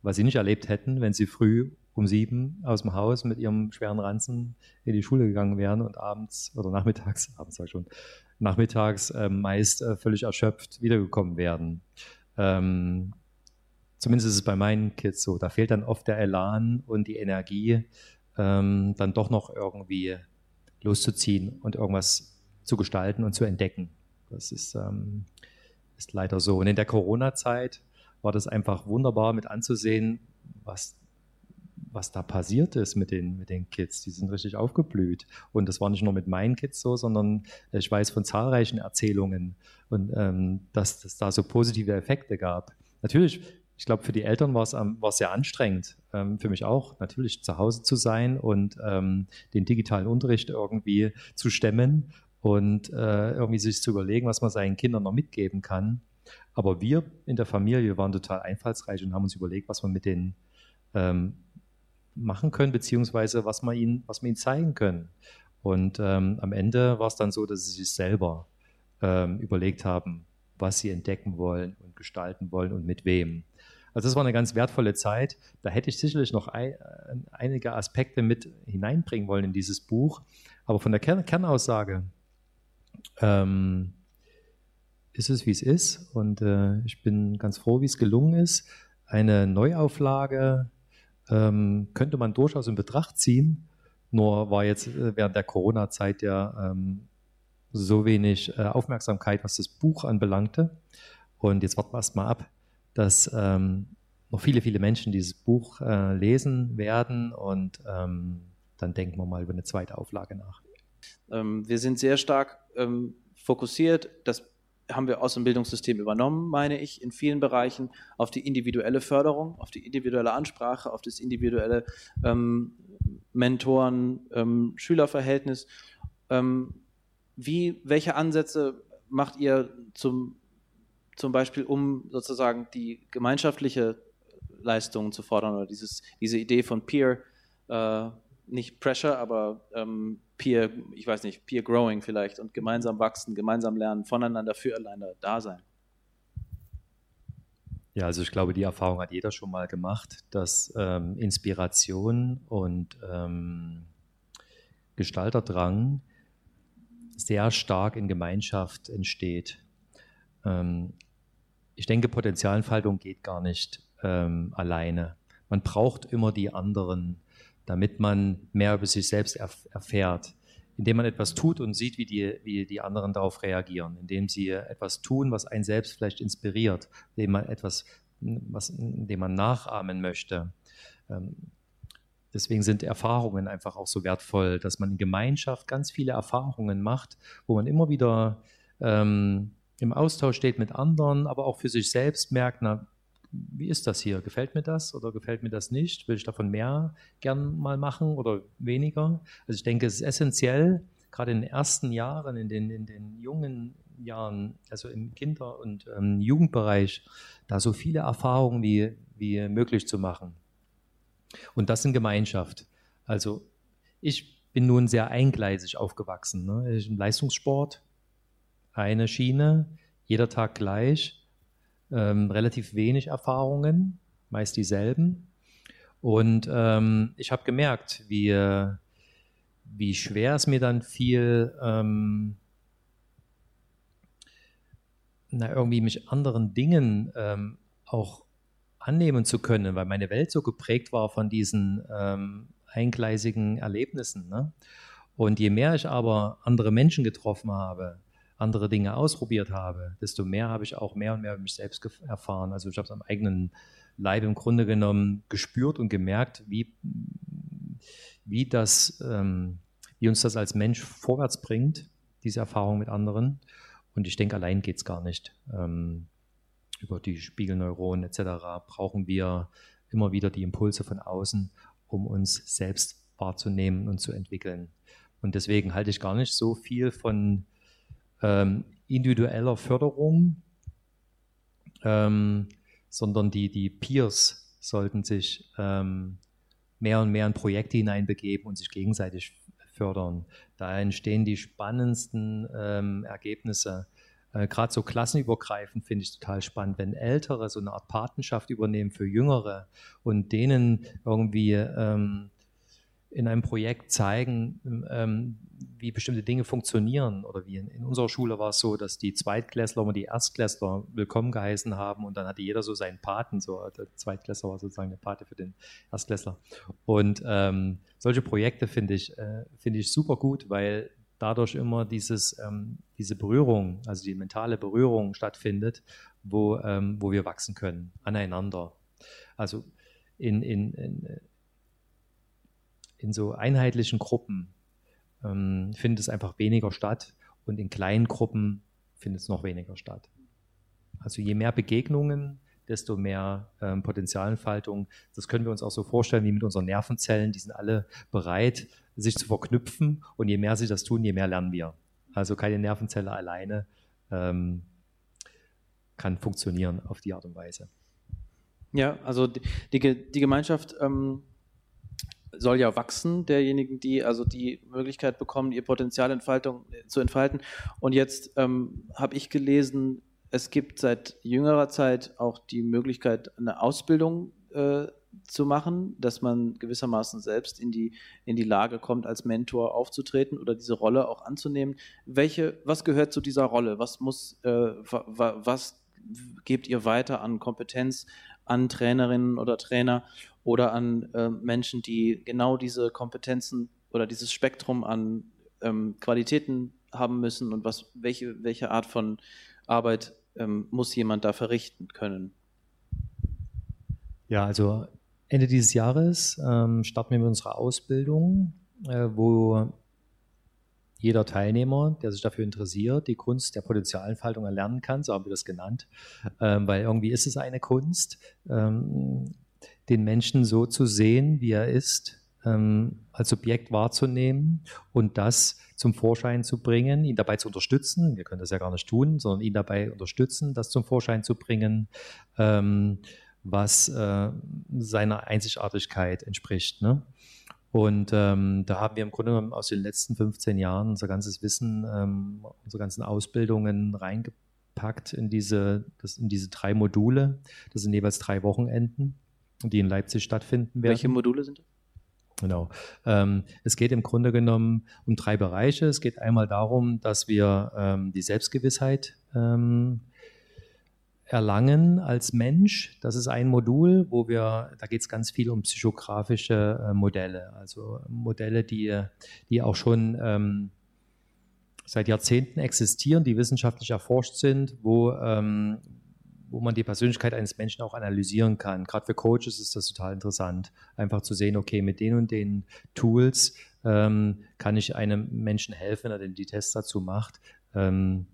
was sie nicht erlebt hätten, wenn sie früh um sieben aus dem Haus mit ihrem schweren Ranzen in die Schule gegangen wären und abends oder nachmittags, [LAUGHS] abends sag ich schon, nachmittags äh, meist äh, völlig erschöpft wiedergekommen wären. Ähm, zumindest ist es bei meinen Kids so. Da fehlt dann oft der Elan und die Energie, ähm, dann doch noch irgendwie loszuziehen und irgendwas zu gestalten und zu entdecken. Das ist, ähm, ist leider so. Und in der Corona-Zeit war das einfach wunderbar mit anzusehen, was, was da passiert ist mit den, mit den Kids. Die sind richtig aufgeblüht. Und das war nicht nur mit meinen Kids so, sondern ich weiß von zahlreichen Erzählungen, und, ähm, dass es da so positive Effekte gab. Natürlich ich glaube, für die Eltern war es, sehr anstrengend. Ähm, für mich auch, natürlich zu Hause zu sein und ähm, den digitalen Unterricht irgendwie zu stemmen und äh, irgendwie sich zu überlegen, was man seinen Kindern noch mitgeben kann. Aber wir in der Familie waren total einfallsreich und haben uns überlegt, was wir mit denen ähm, machen können, beziehungsweise was wir ihnen, was wir ihnen zeigen können. Und ähm, am Ende war es dann so, dass sie sich selber ähm, überlegt haben, was sie entdecken wollen und gestalten wollen und mit wem. Also das war eine ganz wertvolle Zeit. Da hätte ich sicherlich noch ein, einige Aspekte mit hineinbringen wollen in dieses Buch. Aber von der Kern Kernaussage ähm, ist es, wie es ist. Und äh, ich bin ganz froh, wie es gelungen ist. Eine Neuauflage ähm, könnte man durchaus in Betracht ziehen. Nur war jetzt äh, während der Corona-Zeit ja ähm, so wenig äh, Aufmerksamkeit, was das Buch anbelangte. Und jetzt warten wir erstmal ab, dass ähm, noch viele, viele Menschen dieses Buch äh, lesen werden und ähm, dann denken wir mal über eine zweite Auflage nach. Ähm, wir sind sehr stark ähm, fokussiert, das haben wir aus dem Bildungssystem übernommen, meine ich, in vielen Bereichen auf die individuelle Förderung, auf die individuelle Ansprache, auf das individuelle ähm, Mentoren-Schülerverhältnis. Ähm, wie, welche Ansätze macht ihr zum, zum Beispiel, um sozusagen die gemeinschaftliche Leistung zu fordern oder dieses, diese Idee von Peer, äh, nicht Pressure, aber ähm, Peer, ich weiß nicht, Peer Growing vielleicht und gemeinsam wachsen, gemeinsam lernen, voneinander, füreinander da sein. Ja, also ich glaube, die Erfahrung hat jeder schon mal gemacht, dass ähm, Inspiration und ähm, Gestalterdrang sehr stark in Gemeinschaft entsteht. Ähm, ich denke, Potenzialentfaltung geht gar nicht ähm, alleine. Man braucht immer die anderen damit man mehr über sich selbst erf erfährt, indem man etwas tut und sieht, wie die, wie die anderen darauf reagieren, indem sie etwas tun, was einen selbst vielleicht inspiriert, indem man etwas, was, indem man nachahmen möchte. Ähm, deswegen sind Erfahrungen einfach auch so wertvoll, dass man in Gemeinschaft ganz viele Erfahrungen macht, wo man immer wieder ähm, im Austausch steht mit anderen, aber auch für sich selbst merkt, na, wie ist das hier? Gefällt mir das oder gefällt mir das nicht? Will ich davon mehr gern mal machen oder weniger? Also ich denke, es ist essentiell, gerade in den ersten Jahren, in den, in den jungen Jahren, also im Kinder- und ähm, Jugendbereich, da so viele Erfahrungen wie, wie möglich zu machen. Und das in Gemeinschaft. Also ich bin nun sehr eingleisig aufgewachsen. Ne? Ich, Im Leistungssport, eine Schiene, jeder Tag gleich, ähm, relativ wenig Erfahrungen, meist dieselben. Und ähm, ich habe gemerkt, wie, wie schwer es mir dann fiel, ähm, na, irgendwie mich anderen Dingen ähm, auch annehmen zu können, weil meine Welt so geprägt war von diesen ähm, eingleisigen Erlebnissen. Ne? Und je mehr ich aber andere Menschen getroffen habe, andere Dinge ausprobiert habe, desto mehr habe ich auch mehr und mehr über mich selbst erfahren. Also ich habe es am eigenen Leib im Grunde genommen gespürt und gemerkt, wie, wie, das, ähm, wie uns das als Mensch vorwärts bringt, diese Erfahrung mit anderen. Und ich denke, allein geht es gar nicht. Ähm, über die Spiegelneuronen etc. brauchen wir immer wieder die Impulse von außen, um uns selbst wahrzunehmen und zu entwickeln. Und deswegen halte ich gar nicht so viel von ähm, individueller Förderung, ähm, sondern die, die Peers sollten sich ähm, mehr und mehr in Projekte hineinbegeben und sich gegenseitig fördern. Da entstehen die spannendsten ähm, Ergebnisse. Äh, Gerade so klassenübergreifend finde ich total spannend, wenn Ältere so eine Art Patenschaft übernehmen für Jüngere und denen irgendwie ähm, in einem Projekt zeigen, ähm, wie bestimmte Dinge funktionieren. Oder wie in, in, unserer Schule war es so, dass die Zweitklässler immer die Erstklässler willkommen geheißen haben und dann hatte jeder so seinen Paten. So, der Zweitklässler war sozusagen der Pate für den Erstklässler. Und ähm, solche Projekte finde ich, äh, finde ich super gut, weil dadurch immer dieses, ähm, diese Berührung, also die mentale Berührung stattfindet, wo, ähm, wo wir wachsen können, aneinander. Also in, in, in in so einheitlichen Gruppen ähm, findet es einfach weniger statt und in kleinen Gruppen findet es noch weniger statt. Also je mehr Begegnungen, desto mehr ähm, Potenzialentfaltung. Das können wir uns auch so vorstellen wie mit unseren Nervenzellen. Die sind alle bereit, sich zu verknüpfen und je mehr sie das tun, je mehr lernen wir. Also keine Nervenzelle alleine ähm, kann funktionieren auf die Art und Weise. Ja, also die, die, Gemeinschaft ähm, soll ja wachsen, derjenigen, die also die Möglichkeit bekommen, ihr Potenzialentfaltung äh, zu entfalten. Und jetzt ähm, habe ich gelesen, es gibt seit jüngerer Zeit auch die Möglichkeit, eine Ausbildung äh, zu machen, dass man gewissermaßen selbst in die, in die Lage kommt, als Mentor aufzutreten oder diese Rolle auch anzunehmen. Welche, was gehört zu dieser Rolle? Was muss, äh, was gebt ihr weiter an Kompetenz an Trainerinnen oder Trainer oder an äh, Menschen, die genau diese Kompetenzen oder dieses Spektrum an ähm, Qualitäten haben müssen und was, welche, welche Art von Arbeit ähm, muss jemand da verrichten können? Ja, also Ende dieses Jahres ähm, starten wir mit unserer Ausbildung, äh, wo jeder Teilnehmer, der sich dafür interessiert, die Kunst der Potenzialentfaltung erlernen kann, so haben wir das genannt, ähm, weil irgendwie ist es eine Kunst, ähm, den Menschen so zu sehen, wie er ist, ähm, als Objekt wahrzunehmen und das zum Vorschein zu bringen, ihn dabei zu unterstützen. Wir können das ja gar nicht tun, sondern ihn dabei unterstützen, das zum Vorschein zu bringen, ähm, was äh, seiner Einzigartigkeit entspricht. Ne? Und ähm, da haben wir im Grunde genommen aus den letzten 15 Jahren unser ganzes Wissen, ähm, unsere ganzen Ausbildungen reingepackt in diese, das, in diese drei Module. Das sind jeweils drei Wochenenden die in Leipzig stattfinden werden. Welche Module sind das? Genau. Ähm, es geht im Grunde genommen um drei Bereiche. Es geht einmal darum, dass wir ähm, die Selbstgewissheit ähm, erlangen als Mensch. Das ist ein Modul, wo wir, da geht es ganz viel um psychografische äh, Modelle, also Modelle, die, die auch schon ähm, seit Jahrzehnten existieren, die wissenschaftlich erforscht sind, wo, ähm, wo man die Persönlichkeit eines Menschen auch analysieren kann. Gerade für Coaches ist das total interessant, einfach zu sehen, okay, mit den und den Tools ähm, kann ich einem Menschen helfen, wenn er denn die Tests dazu macht, ähm,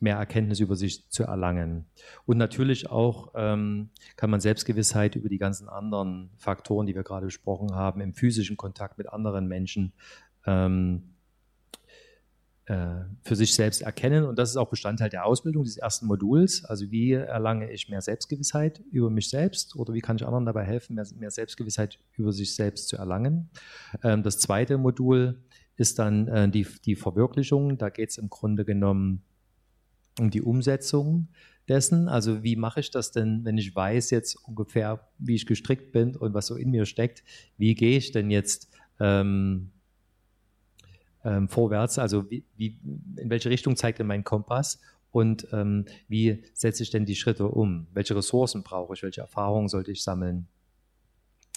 mehr Erkenntnis über sich zu erlangen. Und natürlich auch ähm, kann man Selbstgewissheit über die ganzen anderen Faktoren, die wir gerade besprochen haben, im physischen Kontakt mit anderen Menschen ähm, äh, für sich selbst erkennen. Und das ist auch Bestandteil der Ausbildung des ersten Moduls. Also wie erlange ich mehr Selbstgewissheit über mich selbst oder wie kann ich anderen dabei helfen, mehr, mehr Selbstgewissheit über sich selbst zu erlangen. Ähm, das zweite Modul ist dann äh, die, die Verwirklichung. Da geht es im Grunde genommen um die Umsetzung dessen. Also wie mache ich das denn, wenn ich weiß jetzt ungefähr, wie ich gestrickt bin und was so in mir steckt? Wie gehe ich denn jetzt ähm, ähm, vorwärts? Also wie, wie, in welche Richtung zeigt denn mein Kompass? Und ähm, wie setze ich denn die Schritte um? Welche Ressourcen brauche ich? Welche Erfahrungen sollte ich sammeln?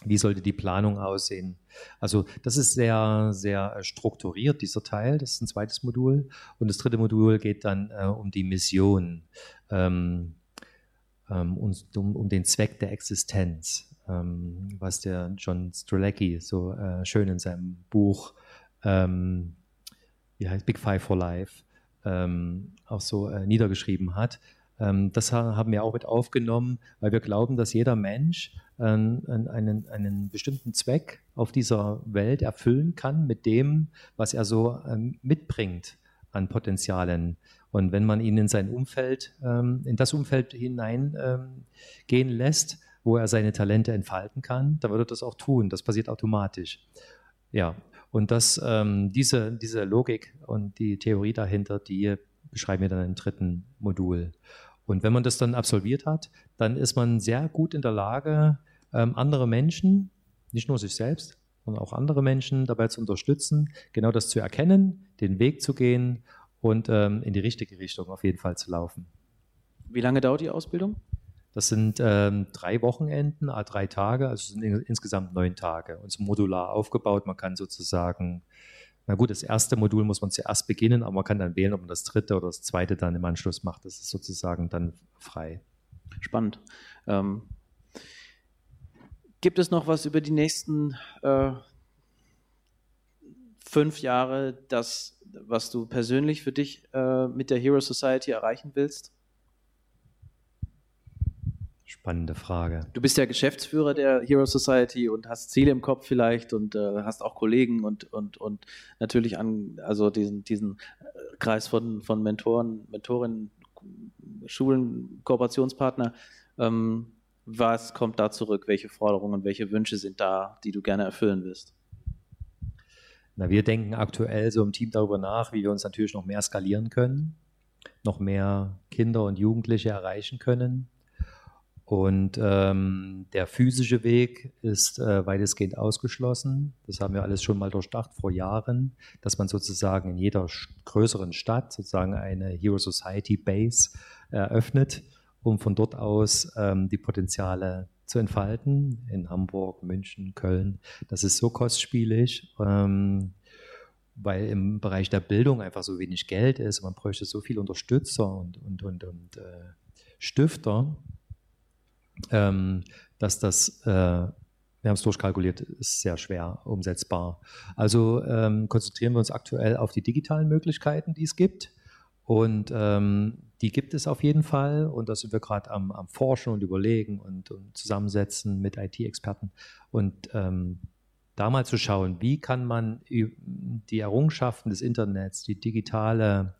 Wie sollte die Planung aussehen? Also das ist sehr, sehr äh, strukturiert, dieser Teil. Das ist ein zweites Modul. Und das dritte Modul geht dann äh, um die Mission, ähm, ähm, und, um, um, den Zweck der Existenz, ähm, was der John Strzelecki so äh, schön in seinem Buch, ähm, wie heißt Big Five for Life, ähm, auch so äh, niedergeschrieben hat. Ähm, das haben wir auch mit aufgenommen, weil wir glauben, dass jeder Mensch einen, einen, einen bestimmten Zweck auf dieser Welt erfüllen kann mit dem, was er so ähm, mitbringt an Potenzialen. Und wenn man ihn in sein Umfeld, ähm, in das Umfeld hineingehen lässt, wo er seine Talente entfalten kann, dann wird er das auch tun. Das passiert automatisch. Ja, und das, diese, diese Logik und die Theorie dahinter, die beschreiben wir dann im dritten Modul. Und wenn man das dann absolviert hat, dann ist man sehr gut in der Lage, ähm, andere Menschen, nicht nur sich selbst, sondern auch andere Menschen dabei zu unterstützen, genau das zu erkennen, den Weg zu gehen und ähm, in die richtige Richtung auf jeden Fall zu laufen. Wie lange dauert die Ausbildung? Das sind ähm, drei Wochenenden, drei Tage, also sind insgesamt neun Tage. Und ist modular aufgebaut. Man kann sozusagen na gut, das erste Modul muss man zuerst beginnen, aber man kann dann wählen, ob man das dritte oder das zweite dann im Anschluss macht. Das ist sozusagen dann frei. Spannend. Ähm, gibt es noch was über die nächsten äh, fünf Jahre, das, was du persönlich für dich äh, mit der Hero Society erreichen willst? Spannende Frage. Du bist ja Geschäftsführer der Hero Society und hast Ziele im Kopf vielleicht und äh, hast auch Kollegen und, und, und natürlich an, also diesen, diesen äh, Kreis von, von Mentoren, Mentorinnen, Schulen, Kooperationspartner. Ähm, was kommt da zurück? Welche Forderungen, welche Wünsche sind da, die du gerne erfüllen willst? Na, wir denken aktuell so im Team darüber nach, wie wir uns natürlich noch mehr skalieren können, noch mehr Kinder und Jugendliche erreichen können und ähm, der physische Weg ist äh, weitestgehend ausgeschlossen. Das haben wir alles schon mal durchdacht vor Jahren, dass man sozusagen in jeder größeren Stadt sozusagen eine Hero Society Base eröffnet, um von dort aus ähm, die Potenziale zu entfalten. In Hamburg, München, Köln. Das ist so kostspielig. Ähm, weil im Bereich der Bildung einfach so wenig Geld ist. Man bräuchte so viele Unterstützer und, und, und, und äh, Stifter, ähm, dass das, äh, wir haben es durchkalkuliert, ist sehr schwer umsetzbar. Also ähm, konzentrieren wir uns aktuell auf die digitalen Möglichkeiten, die es gibt. Und ähm, die gibt es auf jeden Fall. Und da sind wir gerade am, am, Forschen und Überlegen und, und Zusammensetzen mit IT-Experten. Und ähm, da mal zu schauen, wie kann man die Errungenschaften des Internets, die digitale,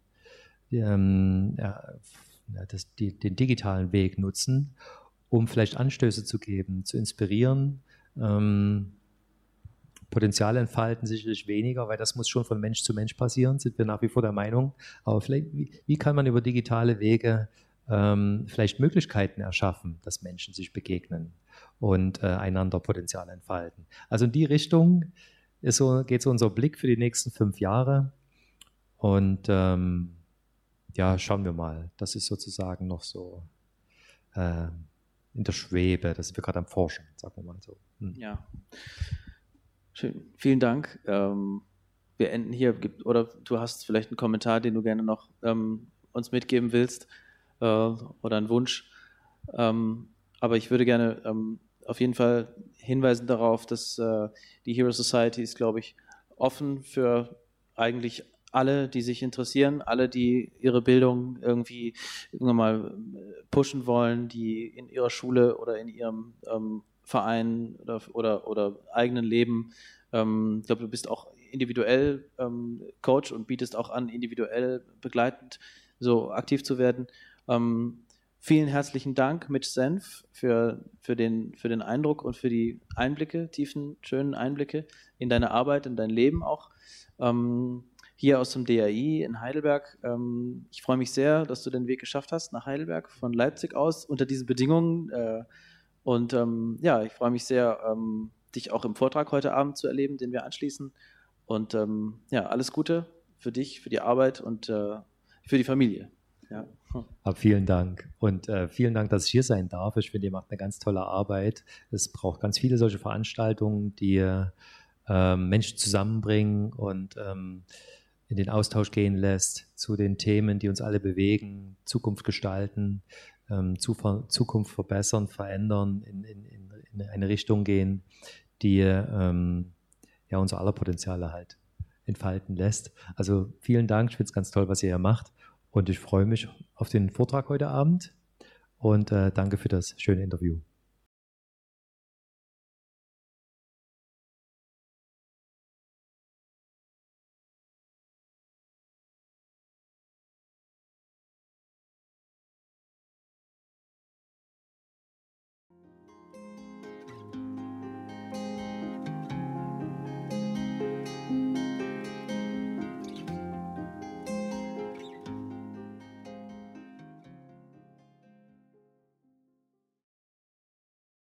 ähm, ja, das, die, den digitalen Weg nutzen, um vielleicht Anstöße zu geben, zu inspirieren. Ähm, Potenzial entfalten sicherlich weniger, weil das muss schon von Mensch zu Mensch passieren, sind wir nach wie vor der Meinung. Aber vielleicht, wie, wie kann man über digitale Wege ähm, vielleicht Möglichkeiten erschaffen, dass Menschen sich begegnen und äh, einander Potenzial entfalten? Also in die Richtung so, geht so unser Blick für die nächsten fünf Jahre. Und ähm, ja, schauen wir mal. Das ist sozusagen noch so äh, in der Schwebe. Das sind wir gerade am Forschen, sagen wir mal so. Hm. Ja. Schön. Vielen Dank. Ähm, wir enden hier. Oder du hast vielleicht einen Kommentar, den du gerne noch ähm, uns mitgeben willst äh, oder einen Wunsch. Ähm, aber ich würde gerne ähm, auf jeden Fall hinweisen darauf, dass äh, die Hero Society ist, glaube ich, offen für eigentlich alle, die sich interessieren, alle, die ihre Bildung irgendwie irgendwann mal pushen wollen, die in ihrer Schule oder in ihrem ähm, Verein oder, oder, oder eigenen Leben, ähm, ich glaube, du bist auch individuell ähm, Coach und bietest auch an, individuell begleitend so aktiv zu werden. Ähm, vielen herzlichen Dank, Mitch Senf, für, für, den, für den Eindruck und für die Einblicke, tiefen, schönen Einblicke in deine Arbeit, in dein Leben auch. Ähm, hier aus dem DAI in Heidelberg. Ähm, ich freue mich sehr, dass du den Weg geschafft hast nach Heidelberg von Leipzig aus unter diesen Bedingungen. Äh, und ähm, ja, ich freue mich sehr, ähm, dich auch im Vortrag heute Abend zu erleben, den wir anschließen. Und ja, alles Gute für dich, für die Arbeit und äh, für die Familie. Ja. [LAUGHS] Aber vielen Dank und äh, vielen Dank, dass ich hier sein darf. Ich finde, ihr macht eine ganz tolle Arbeit. Es braucht ganz viele solche Veranstaltungen, die äh, Menschen zusammenbringen und ähm, in den Austausch gehen lässt zu den Themen, die uns alle bewegen, Zukunft gestalten, ähm, Zukunft verbessern, verändern, in, in, in, eine Richtung gehen, die ähm, ja unser aller Potenziale halt entfalten lässt. Also vielen Dank, ich finde es ganz toll, was ihr hier macht und ich freue mich auf den Vortrag heute Abend und äh, danke für das schöne Interview.